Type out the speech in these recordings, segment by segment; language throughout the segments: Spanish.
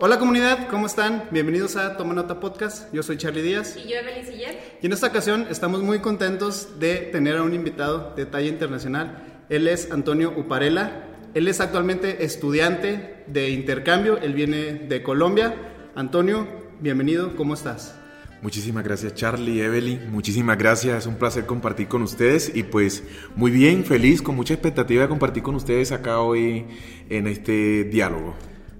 Hola comunidad, ¿cómo están? Bienvenidos a Toma Nota Podcast. Yo soy Charlie Díaz. Y yo, Evelyn Siller. Y en esta ocasión estamos muy contentos de tener a un invitado de talla internacional. Él es Antonio Uparela. Él es actualmente estudiante de intercambio. Él viene de Colombia. Antonio, bienvenido. ¿Cómo estás? Muchísimas gracias Charlie, Evelyn, muchísimas gracias, es un placer compartir con ustedes y pues muy bien, feliz, con mucha expectativa de compartir con ustedes acá hoy en este diálogo.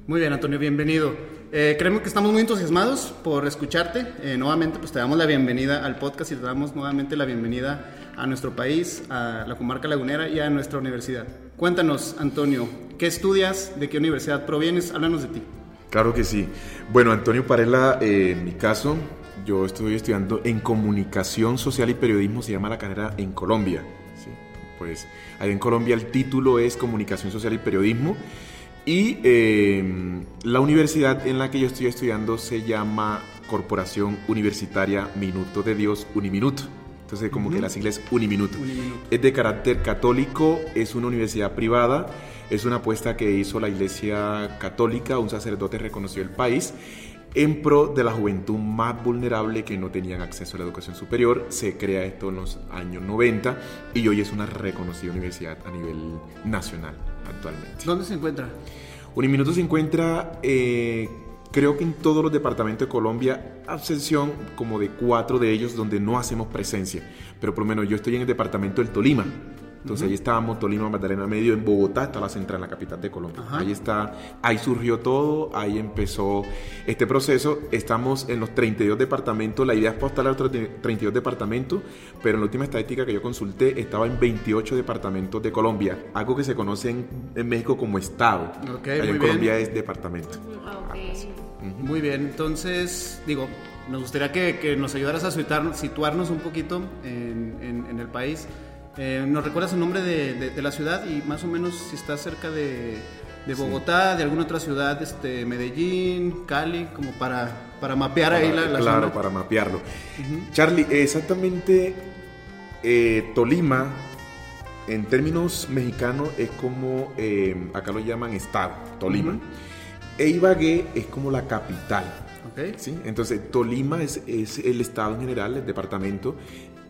Muy bien, Antonio, bienvenido. Eh, creemos que estamos muy entusiasmados por escucharte. Eh, nuevamente, pues te damos la bienvenida al podcast y te damos nuevamente la bienvenida a nuestro país, a la comarca lagunera y a nuestra universidad. Cuéntanos, Antonio, ¿qué estudias? ¿De qué universidad provienes? Háblanos de ti. Claro que sí. Bueno, Antonio Parela, eh, en mi caso, yo estoy estudiando en comunicación social y periodismo, se llama la carrera en Colombia. ¿sí? Pues ahí en Colombia el título es comunicación social y periodismo. Y eh, la universidad en la que yo estoy estudiando se llama Corporación Universitaria Minuto de Dios Uniminuto. Entonces, como que la sigla es Uniminuto. Es de carácter católico, es una universidad privada, es una apuesta que hizo la Iglesia Católica, un sacerdote reconoció el país en pro de la juventud más vulnerable que no tenían acceso a la educación superior. Se crea esto en los años 90 y hoy es una reconocida universidad a nivel nacional actualmente. ¿Dónde se encuentra? Uniminuto se encuentra, eh, creo que en todos los departamentos de Colombia, a excepción como de cuatro de ellos donde no hacemos presencia. Pero por lo menos yo estoy en el departamento del Tolima. Entonces ahí estábamos, Tolima, Magdalena Medio, en Bogotá está la central, en la capital de Colombia. Ahí está, ahí surgió todo, ahí empezó este proceso. Estamos en los 32 departamentos, la idea es postar a los 32 departamentos, pero en la última estadística que yo consulté estaba en 28 departamentos de Colombia, algo que se conoce en, México como estado. Okay, en Colombia es departamento. Okay. Muy bien, entonces, digo, nos gustaría que, que nos ayudaras a situarnos un poquito en, en, en el país. Eh, ¿Nos recuerdas el nombre de, de, la ciudad y más o menos si está cerca de, de Bogotá, sí. de alguna otra ciudad, este, Medellín, Cali, como para, para mapear para, ahí la, la Claro, zona? para mapearlo. Uh -huh. Charlie, exactamente eh, Tolima, en términos mexicanos, es como, eh, acá lo llaman estado, Tolima. Uh -huh. E Ibagué es como la capital. Okay. ¿sí? Entonces, Tolima es, es, el estado en general, el departamento.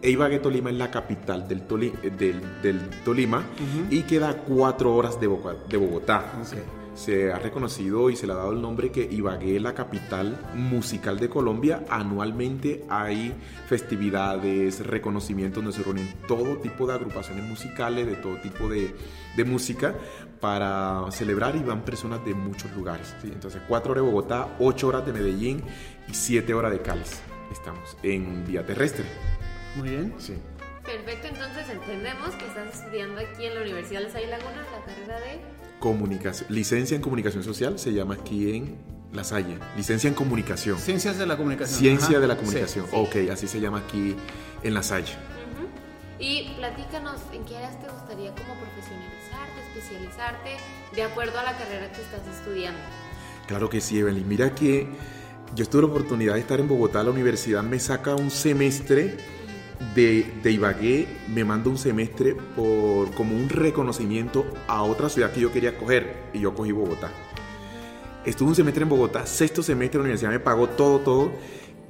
E Ibagué, Tolima es la capital del, Toli, del, del Tolima uh -huh. y queda cuatro horas de, Bo de Bogotá. Okay. Se ha reconocido y se le ha dado el nombre que Ibagué es la capital musical de Colombia. Anualmente hay festividades, reconocimientos donde se reúnen todo tipo de agrupaciones musicales, de todo tipo de, de música para celebrar y van personas de muchos lugares. ¿sí? Entonces, cuatro horas de Bogotá, ocho horas de Medellín y siete horas de Cali. Estamos en vía terrestre. Muy bien. Sí. Perfecto, entonces entendemos que estás estudiando aquí en la Universidad de Salle Laguna la carrera de comunicación, licencia en comunicación social, se llama aquí en La Salle, licencia en comunicación. Ciencias de la comunicación. Ciencia Ajá. de la comunicación, sí, ok, así se llama aquí en La Salle. Uh -huh. Y platícanos, ¿en qué áreas te gustaría como profesionalizarte, especializarte, de acuerdo a la carrera que estás estudiando? Claro que sí, Evelyn. Mira que yo tuve la oportunidad de estar en Bogotá, la universidad me saca un semestre de, de, Ibagué me manda un semestre por como un reconocimiento a otra ciudad que yo quería coger y yo cogí Bogotá. Estuve un semestre en Bogotá, sexto semestre la universidad me pagó todo, todo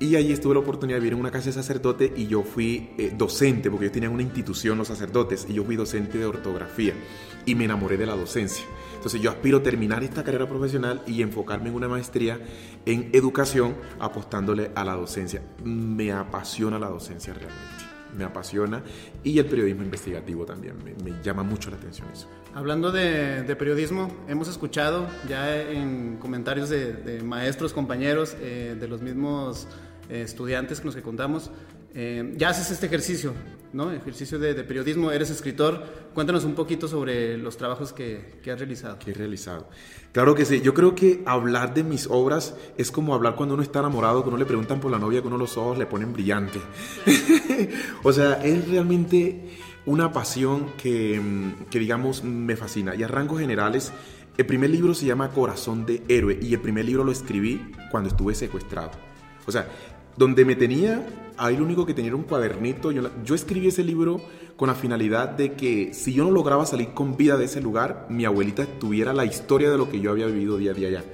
y allí estuve la oportunidad de vivir en una casa de sacerdote y yo fui eh, docente porque ellos tenían una institución los sacerdotes y yo fui docente de ortografía y me enamoré de la docencia. Entonces yo aspiro a terminar esta carrera profesional y enfocarme en una maestría en educación apostándole a la docencia. Me apasiona la docencia realmente, me apasiona y el periodismo investigativo también, me, me llama mucho la atención eso. Hablando de, de, periodismo, hemos escuchado ya en comentarios de, de maestros, compañeros, eh, de los mismos eh, estudiantes que nos que contamos, eh, ya haces este ejercicio, ¿no? Ejercicio de, periodismo, eres escritor. Cuéntanos un poquito sobre los trabajos que, que, has realizado. Que he realizado. Claro que sí. Yo creo que hablar de mis obras es como hablar cuando uno está enamorado, que uno le preguntan por la novia, que uno los ojos le ponen brillante. o sea, es realmente una pasión que, que, digamos, me fascina. Y a rangos generales, el primer libro se llama Corazón de Héroe y el primer libro lo escribí cuando estuve secuestrado. O sea, donde me tenía, ahí lo único que tenía era un cuadernito. Yo, yo, escribí ese libro con la finalidad de que si yo no lograba salir con vida de ese lugar, mi abuelita tuviera la historia de lo que yo había vivido día a día allá.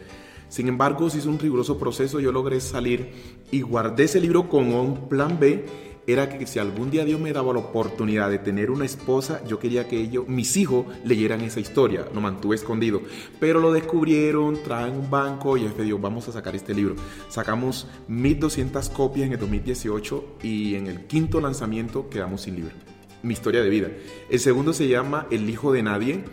Sin embargo, se hizo un riguroso proceso, yo logré salir y guardé ese libro con un plan B era que si algún día Dios me daba la oportunidad de tener una esposa, yo quería que ellos, mis hijos, leyeran esa historia. Lo mantuve escondido. Pero lo descubrieron, traen un banco y jefe Dios, vamos a sacar este libro. Sacamos 1200 copias en el 2018 y en el quinto lanzamiento quedamos sin libro. Mi historia de vida. El segundo se llama El hijo de nadie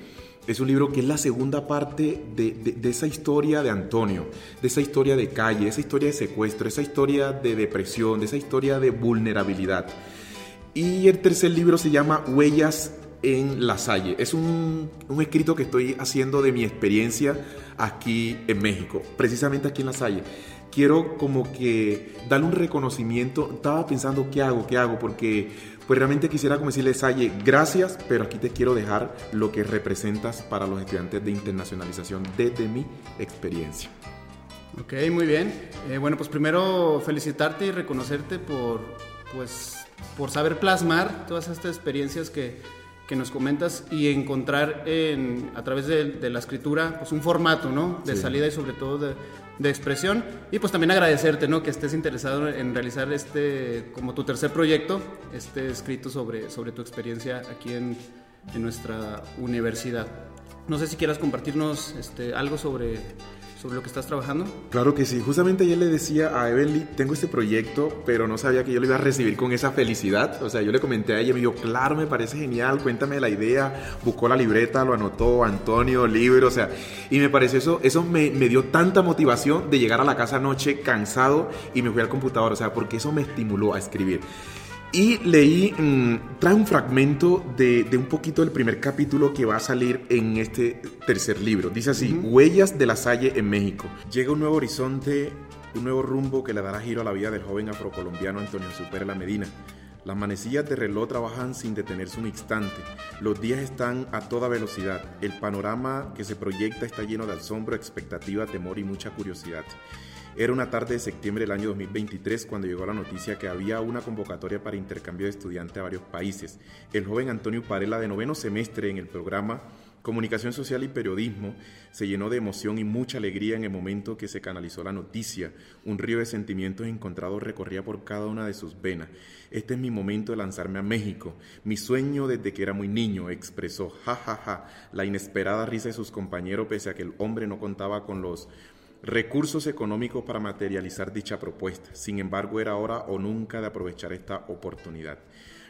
es un libro que es la segunda parte de, esa historia de Antonio, de esa historia de calle, esa historia de secuestro, esa historia de depresión, de esa historia de vulnerabilidad. Y el tercer libro se llama Huellas en la Salle. Es un, un, escrito que estoy haciendo de mi experiencia aquí en México, precisamente aquí en la Salle. Quiero como que darle un reconocimiento. Estaba pensando, ¿qué hago? ¿Qué hago? Porque pues realmente quisiera como decirle, Salle, gracias, pero aquí te quiero dejar lo que representas para los estudiantes de internacionalización desde mi experiencia. Ok, muy bien. Eh, bueno, pues primero felicitarte y reconocerte por, pues, por saber plasmar todas estas experiencias que, que nos comentas y encontrar en, a través de, la escritura pues un formato, ¿no? De salida y sobre todo de, de expresión y pues también agradecerte, ¿no? Que estés interesado en realizar este, como tu tercer proyecto, este escrito sobre, sobre tu experiencia aquí en, en nuestra universidad. No sé si quieras compartirnos este, algo sobre sobre lo que estás trabajando? Claro que sí. Justamente ayer le decía a Evelyn, tengo este proyecto, pero no sabía que yo lo iba a recibir con esa felicidad. O sea, yo le comenté a ella, me dijo, claro, me parece genial, cuéntame la idea. Buscó la libreta, lo anotó, Antonio, libro, o sea, y me pareció eso, eso me, me dio tanta motivación de llegar a la casa anoche cansado y me fui al computador, o sea, porque eso me estimuló a escribir. Y leí, mm, trae un fragmento de, un poquito del primer capítulo que va a salir en este tercer libro. Dice así, Huellas de la Salle en México. Llega un nuevo horizonte, un nuevo rumbo que le dará giro a la vida del joven afrocolombiano Antonio La Medina. Las manecillas de reloj trabajan sin detenerse un instante. Los días están a toda velocidad. El panorama que se proyecta está lleno de asombro, expectativa, temor y mucha curiosidad. Era una tarde de septiembre del año 2023 cuando llegó la noticia que había una convocatoria para intercambio de estudiantes a varios países. El joven Antonio Parela, de noveno semestre en el programa Comunicación Social y Periodismo, se llenó de emoción y mucha alegría en el momento que se canalizó la noticia. Un río de sentimientos encontrados recorría por cada una de sus venas. Este es mi momento de lanzarme a México. Mi sueño desde que era muy niño, expresó, ja, ja, ja, la inesperada risa de sus compañeros pese a que el hombre no contaba con los recursos económicos para materializar dicha propuesta. Sin embargo, era hora o nunca de aprovechar esta oportunidad.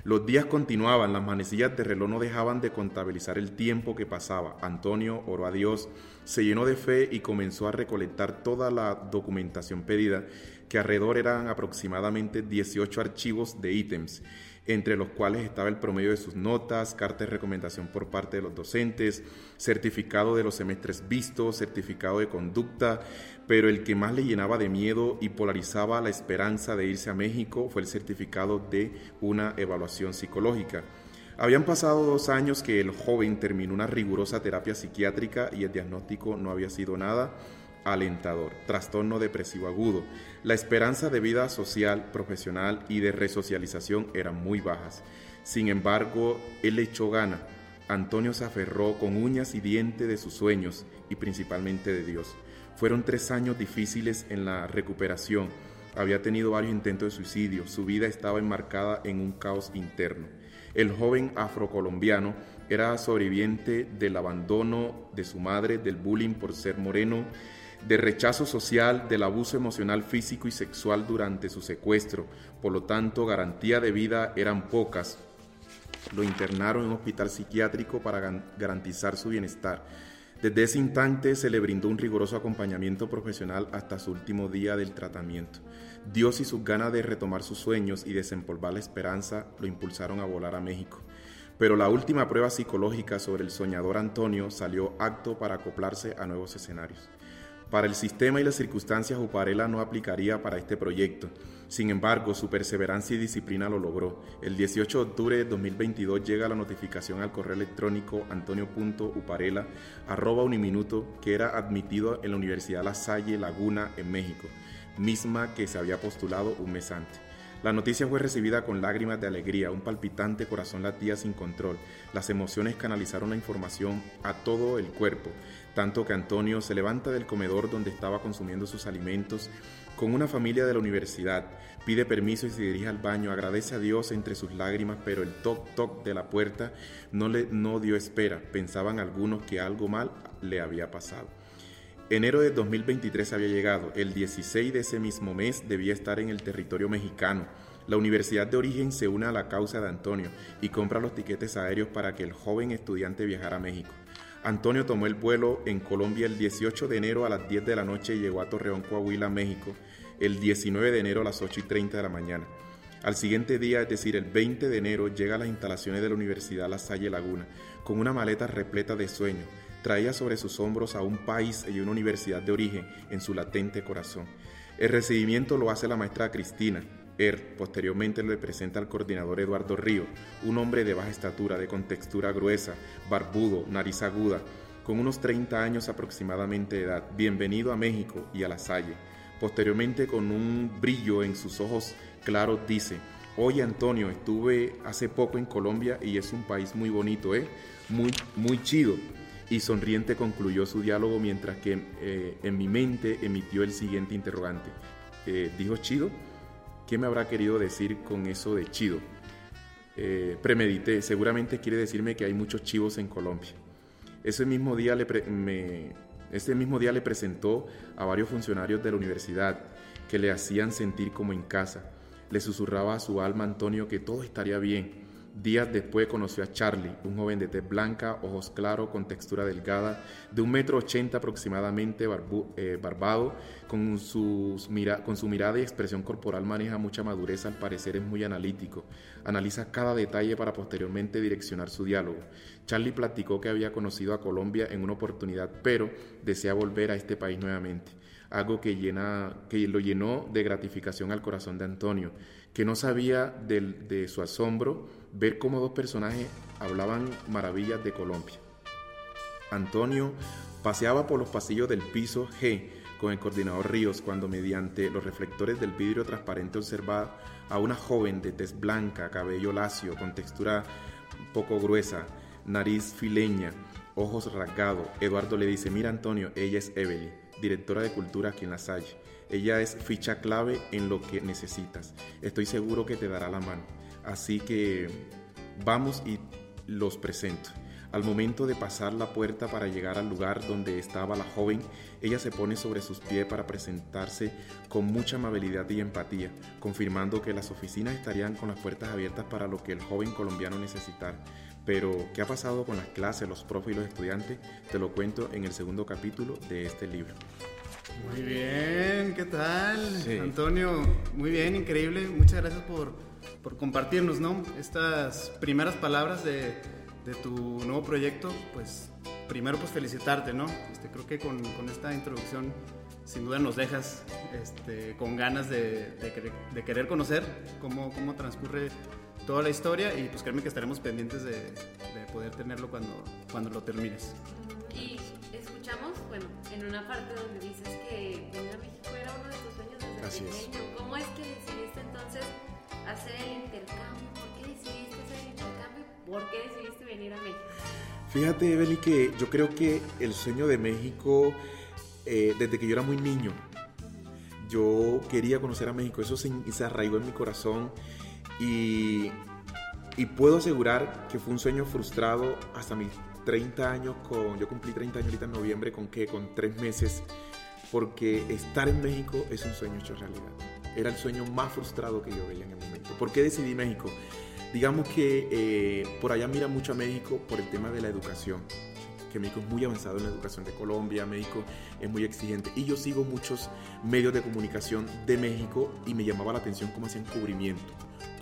Los días continuaban, las manecillas de reloj no dejaban de contabilizar el tiempo que pasaba. Antonio oró a Dios, se llenó de fe y comenzó a recolectar toda la documentación pedida, que alrededor eran aproximadamente 18 archivos de ítems entre los cuales estaba el promedio de sus notas, carta de recomendación por parte de los docentes, certificado de los semestres vistos, certificado de conducta, pero el que más le llenaba de miedo y polarizaba la esperanza de irse a México fue el certificado de una evaluación psicológica. Habían pasado dos años que el joven terminó una rigurosa terapia psiquiátrica y el diagnóstico no había sido nada alentador, trastorno depresivo agudo. La esperanza de vida social, profesional y de resocialización eran muy bajas. Sin embargo, él echó gana. Antonio se aferró con uñas y dientes de sus sueños y principalmente de Dios. Fueron tres años difíciles en la recuperación. Había tenido varios intentos de suicidio. Su vida estaba enmarcada en un caos interno. El joven afrocolombiano era sobreviviente del abandono de su madre, del bullying por ser moreno, de rechazo social, del abuso emocional, físico y sexual durante su secuestro. Por lo tanto, garantía de vida eran pocas. Lo internaron en un hospital psiquiátrico para garantizar su bienestar. Desde ese instante se le brindó un riguroso acompañamiento profesional hasta su último día del tratamiento. Dios y sus ganas de retomar sus sueños y desempolvar la esperanza lo impulsaron a volar a México. Pero la última prueba psicológica sobre el soñador Antonio salió acto para acoplarse a nuevos escenarios. Para el sistema y las circunstancias, Uparela no aplicaría para este proyecto. Sin embargo, su perseverancia y disciplina lo logró. El 18 de octubre de 2022 llega la notificación al correo electrónico uniminuto que era admitido en la Universidad La Salle Laguna en México, misma que se había postulado un mes antes. La noticia fue recibida con lágrimas de alegría, un palpitante corazón latía sin control. Las emociones canalizaron la información a todo el cuerpo, tanto que Antonio se levanta del comedor donde estaba consumiendo sus alimentos con una familia de la universidad, pide permiso y se dirige al baño, agradece a Dios entre sus lágrimas, pero el toc toc de la puerta no le no dio espera. Pensaban algunos que algo mal le había pasado. Enero de 2023 había llegado. El 16 de ese mismo mes debía estar en el territorio mexicano. La Universidad de Origen se une a la causa de Antonio y compra los tiquetes aéreos para que el joven estudiante viajara a México. Antonio tomó el vuelo en Colombia el 18 de enero a las 10 de la noche y llegó a Torreón, Coahuila, México, el 19 de enero a las 8 y 30 de la mañana. Al siguiente día, es decir, el 20 de enero, llega a las instalaciones de la Universidad La Salle Laguna con una maleta repleta de sueños traía sobre sus hombros a un país y una universidad de origen en su latente corazón. El recibimiento lo hace la maestra Cristina. Er posteriormente le presenta al coordinador Eduardo Río, un hombre de baja estatura, de contextura gruesa, barbudo, nariz aguda, con unos 30 años aproximadamente de edad. Bienvenido a México y a la Salle. Posteriormente, con un brillo en sus ojos claros, dice, Oye Antonio, estuve hace poco en Colombia y es un país muy bonito, ¿eh? Muy, muy chido y sonriente concluyó su diálogo mientras que eh, en mi mente emitió el siguiente interrogante. Eh, dijo Chido, ¿qué me habrá querido decir con eso de Chido? Eh, premedité, seguramente quiere decirme que hay muchos chivos en Colombia. Ese mismo, día le ese mismo día le presentó a varios funcionarios de la universidad que le hacían sentir como en casa. Le susurraba a su alma Antonio que todo estaría bien Días después conoció a Charlie, un joven de tez blanca, ojos claros, con textura delgada, de un metro ochenta aproximadamente, eh, barbado, con, con su mirada y expresión corporal maneja mucha madurez, al parecer es muy analítico. Analiza cada detalle para posteriormente direccionar su diálogo. Charlie platicó que había conocido a Colombia en una oportunidad, pero desea volver a este país nuevamente algo que, llena, que lo llenó de gratificación al corazón de Antonio, que no sabía de su asombro ver cómo dos personajes hablaban maravillas de Colombia. Antonio paseaba por los pasillos del piso G con el coordinador Ríos cuando mediante los reflectores del vidrio transparente observaba a una joven de tez blanca, cabello lacio, con textura poco gruesa, nariz fileña, ojos rasgados. Eduardo le dice, mira Antonio, ella es Evelyn, directora de cultura aquí en La Salle. Ella es ficha clave en lo que necesitas. Estoy seguro que te dará la mano. Así que vamos y los presento. Al momento de pasar la puerta para llegar al lugar donde estaba la joven, ella se pone sobre sus pies para presentarse con mucha amabilidad y empatía, confirmando que las oficinas estarían con las puertas abiertas para lo que el joven colombiano necesitara. Pero, ¿qué ha pasado con las clases, los profes y los estudiantes? Te lo cuento en el segundo capítulo de este libro. Muy bien, ¿qué tal? Antonio, muy bien, increíble. Muchas gracias por, por compartirnos, ¿no? Estas primeras palabras de, de, tu nuevo proyecto. Pues primero, pues felicitarte, ¿no? Este, creo que con, con esta introducción sin duda nos dejas este, con ganas de, de, querer conocer cómo, cómo transcurre toda la historia y pues créeme que estaremos pendientes de, de poder tenerlo cuando, cuando lo termines. Y escuchamos, bueno, en una parte donde dices que venir a México era uno de tus sueños desde pequeño. ¿Cómo es que decidiste entonces hacer el intercambio? ¿Por qué decidiste hacer el intercambio? ¿Por qué decidiste venir a México? Fíjate, Evelyn, que yo creo que el sueño de México, eh, desde que yo era muy niño, yo quería conocer a México, eso se, se arraigó en mi corazón y, y puedo asegurar que fue un sueño frustrado hasta mis 30 años con, yo cumplí 30 años ahorita en noviembre, ¿con qué? Con tres meses, porque estar en México es un sueño hecho realidad. Era el sueño más frustrado que yo veía en el momento. ¿Por qué decidí México? Digamos que eh, por allá mira mucho a México por el tema de la educación que México es muy avanzado en la educación de Colombia, México es muy exigente. Y yo sigo muchos medios de comunicación de México y me llamaba la atención cómo hacían cubrimiento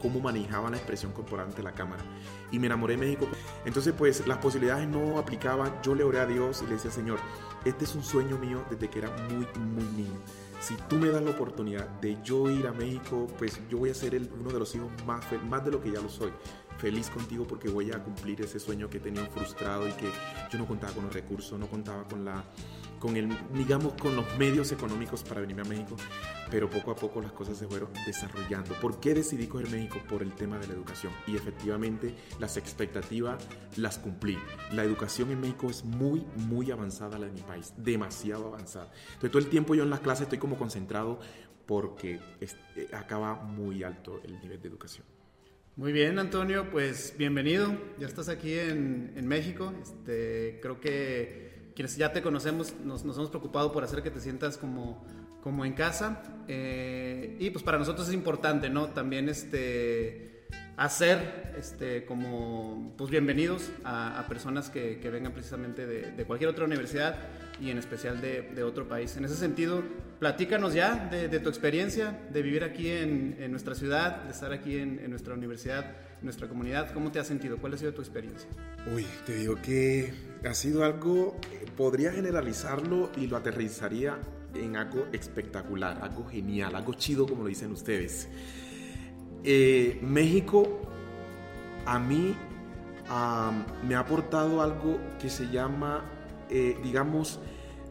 cómo manejaban la expresión corporal ante la cámara. Y me enamoré de México. Entonces, pues las posibilidades no aplicaban. Yo le oré a Dios y le decía, Señor, este es un sueño mío desde que era muy, muy niño. Si tú me das la oportunidad de yo ir a México, pues yo voy a ser uno de los hijos más, más de lo que ya lo soy, feliz contigo porque voy a cumplir ese sueño que tenido frustrado y que yo no contaba con los recursos, no contaba con la con el, digamos, con los medios económicos para venirme a México, pero poco a poco las cosas se fueron desarrollando. ¿Por qué decidí coger México? Por el tema de la educación. Y efectivamente las expectativas las cumplí. La educación en México es muy, muy avanzada la de mi país, demasiado avanzada. Entonces todo el tiempo yo en las clases estoy como concentrado porque eh, acaba muy alto el nivel de educación. Muy bien, Antonio, pues bienvenido. Ya estás aquí en, en México. Este, creo que quienes ya te conocemos nos, hemos preocupado por hacer que te sientas como, como en casa. Eh, y pues para nosotros es importante, ¿no? También este, hacer este, como pues bienvenidos a, personas que, vengan precisamente de, cualquier otra universidad y en especial de, de, otro país. En ese sentido, platícanos ya de, tu experiencia de vivir aquí en, nuestra ciudad, de estar aquí en, nuestra universidad nuestra comunidad. ¿Cómo te has sentido? ¿Cuál ha sido tu experiencia? Uy, te digo que ha sido algo, podría generalizarlo y lo aterrizaría en algo espectacular, algo genial, algo chido como lo dicen ustedes. Eh, México a mí me ha aportado algo que se llama, eh, digamos,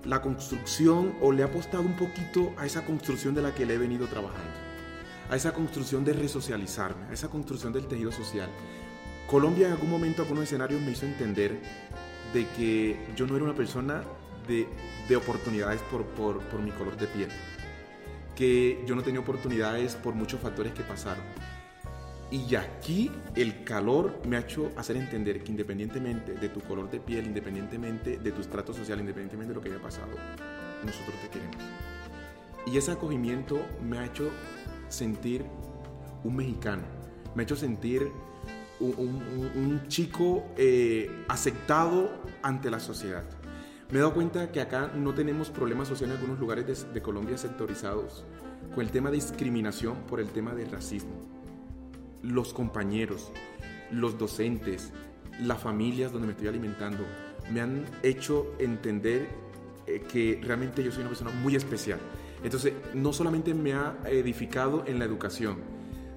la construcción o le ha apostado un poquito a esa construcción de la que le he venido trabajando a esa construcción de resocializarme, a esa construcción del tejido social. Colombia en algún momento, algunos escenarios me hizo entender de que yo no era una persona de, de oportunidades por, por, por mi color de piel, que yo no tenía oportunidades por muchos factores que pasaron. Y aquí el calor me ha hecho hacer entender que independientemente de tu color de piel, independientemente de tu estrato social, independientemente de lo que haya pasado, nosotros te queremos. Y ese acogimiento me ha hecho sentir un mexicano, me ha hecho sentir un, chico eh, aceptado ante la sociedad. Me he dado cuenta que acá no tenemos problemas sociales en algunos lugares de, de Colombia sectorizados con el tema de discriminación por el tema del racismo. Los compañeros, los docentes, las familias donde me estoy alimentando, me han hecho entender eh, que realmente yo soy una persona muy especial entonces, no solamente me ha edificado en la educación,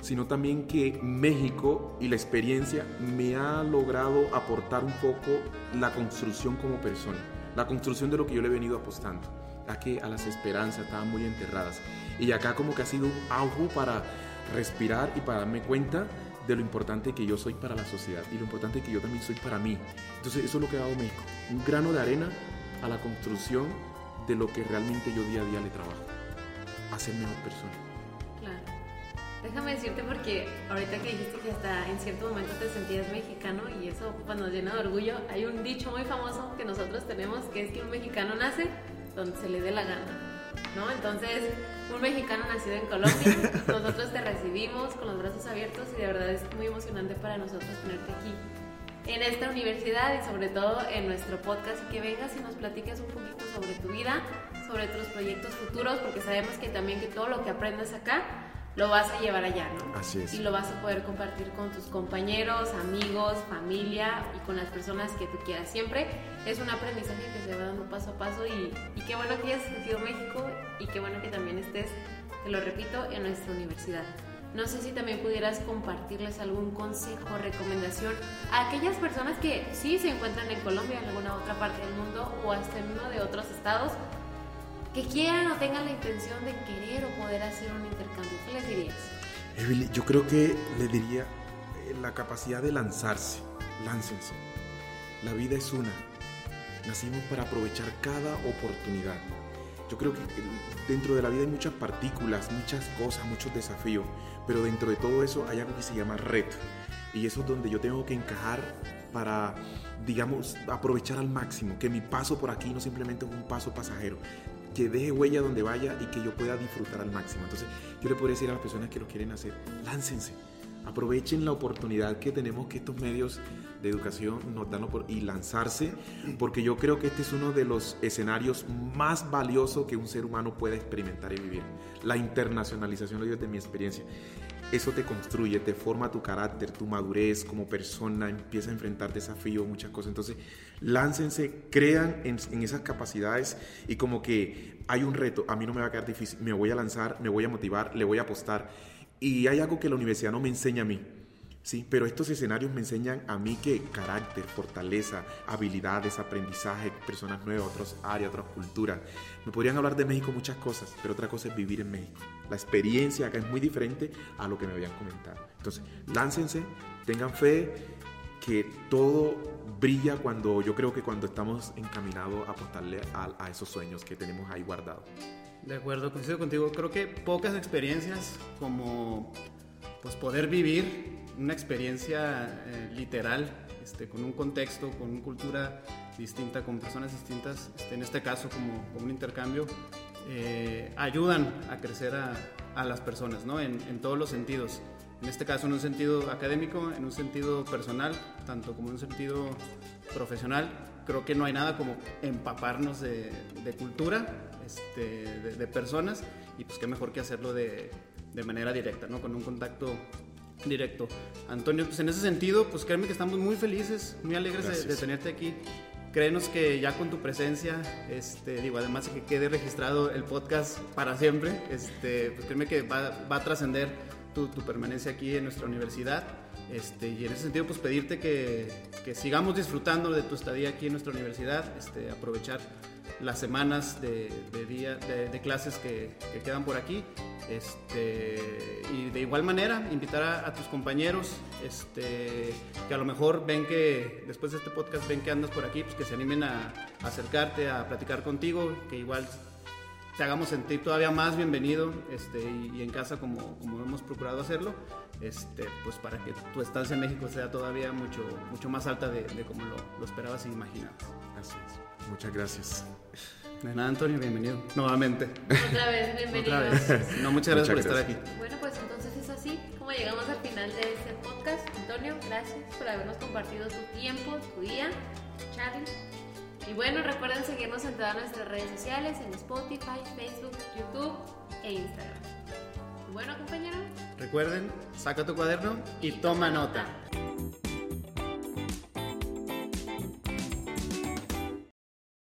sino también que México y la experiencia me ha logrado aportar un poco la construcción como persona, la construcción de lo que yo le he venido apostando, a que a las esperanzas estaban muy enterradas. Y acá como que ha sido algo para respirar y para darme cuenta de lo importante que yo soy para la sociedad y lo importante que yo también soy para mí. Entonces eso es lo que ha dado México, un grano de arena a la construcción de lo que realmente yo día a día le trabajo a ser mejor persona. Claro. Déjame decirte porque ahorita que dijiste que hasta en cierto momento te sentías mexicano y eso cuando nos llena de orgullo, hay un dicho muy famoso que nosotros tenemos que es que un mexicano nace donde se le dé la gana. ¿No? Entonces, un mexicano nacido en Colombia, nosotros te recibimos con los brazos abiertos y de verdad es muy emocionante para nosotros tenerte aquí en esta universidad y sobre todo en nuestro podcast. Y que vengas y nos platiques un poquito sobre tu vida, sobre tus proyectos futuros, porque sabemos que también que todo lo que aprendes acá lo vas a llevar allá, ¿no? Así es. Y lo vas a poder compartir con tus compañeros, amigos, familia y con las personas que tú quieras. Siempre es un aprendizaje que se va dando paso a paso y, y qué bueno que hayas escogido México y qué bueno que también estés, te lo repito, en nuestra universidad. No sé si también pudieras compartirles algún consejo o recomendación a aquellas personas que sí se encuentran en Colombia, en alguna otra parte del mundo o hasta en uno de otros estados, que quieran o tengan la intención de o poder hacer un intercambio. ¿Qué les dirías? yo creo que le diría eh, la capacidad de lanzarse. Láncense. La vida es una. Nacimos para aprovechar cada oportunidad. Yo creo que dentro de la vida hay muchas partículas, muchas cosas, muchos desafíos, pero dentro de todo eso hay algo que se llama reto. Y eso es donde yo tengo que encajar para, digamos, aprovechar al máximo, que mi paso por aquí no simplemente es un paso pasajero, que deje huella donde vaya y que yo pueda disfrutar al máximo. Entonces, yo le podría decir a las personas que lo quieren hacer, láncense, aprovechen la oportunidad que tenemos que estos medios de educación nos dan y lanzarse, porque yo creo que este es uno de los escenarios más valiosos que un ser humano puede experimentar y vivir. La internacionalización, lo digo de mi experiencia. Eso te construye, te forma tu carácter, tu madurez como persona, empieza a enfrentar desafíos, muchas cosas. Entonces, láncense, crean en, en esas capacidades y como que hay un reto, a mí no me va a quedar difícil, me voy a lanzar, me voy a motivar, le voy a apostar. Y hay algo que la universidad no me enseña a mí Sí, pero estos escenarios me enseñan a mí que carácter, fortaleza, habilidades, aprendizaje, personas nuevas, otras áreas, otras culturas. Me podrían hablar de México muchas cosas, pero otra cosa es vivir en México. La experiencia acá es muy diferente a lo que me habían comentado. Entonces, láncense, tengan fe, que todo brilla cuando yo creo que cuando estamos encaminados a apostarle a, a esos sueños que tenemos ahí guardados. De acuerdo, coincido contigo. Creo que pocas experiencias como pues poder vivir una experiencia eh, literal, este, con un contexto, con una cultura distinta, con personas distintas, este, en este caso como, un intercambio, eh, ayudan a crecer a, a las personas, ¿no? En, en, todos los sentidos. En este caso en un sentido académico, en un sentido personal, tanto como en un sentido profesional. Creo que no hay nada como empaparnos de, de cultura, este, de, de, personas, y pues qué mejor que hacerlo de, de manera directa, ¿no? Con un contacto directo. Antonio, pues en ese sentido, pues créeme que estamos muy felices, muy alegres de, de, tenerte aquí. Créenos que ya con tu presencia, este, digo, además de que quede registrado el podcast para siempre, este, pues créeme que va, va a trascender tu, tu, permanencia aquí en nuestra universidad. Este, y en ese sentido, pues pedirte que, que sigamos disfrutando de tu estadía aquí en nuestra universidad, este, aprovechar las semanas de, de, día, de, de clases que, que, quedan por aquí. Este, y de igual manera, invitar a, tus compañeros este, que a lo mejor ven que después de este podcast ven que andas por aquí, pues que se animen a, acercarte, a platicar contigo, que igual te hagamos sentir todavía más bienvenido este, y, en casa como, como hemos procurado hacerlo, este, pues para que tu estancia en México sea todavía mucho, mucho más alta de, como lo, lo esperabas e imaginabas. Muchas gracias. De nada, Antonio, bienvenido nuevamente. Otra vez, bienvenido. Otra vez. No, muchas gracias muchas por gracias. estar aquí. Bueno, pues entonces es así como llegamos al final de este podcast. Antonio, gracias por habernos compartido tu tiempo, tu día. Charlie. Y bueno, recuerden seguirnos en todas nuestras redes sociales, en Spotify, Facebook, YouTube e Instagram. Y bueno, compañero. Recuerden, saca tu cuaderno y toma nota.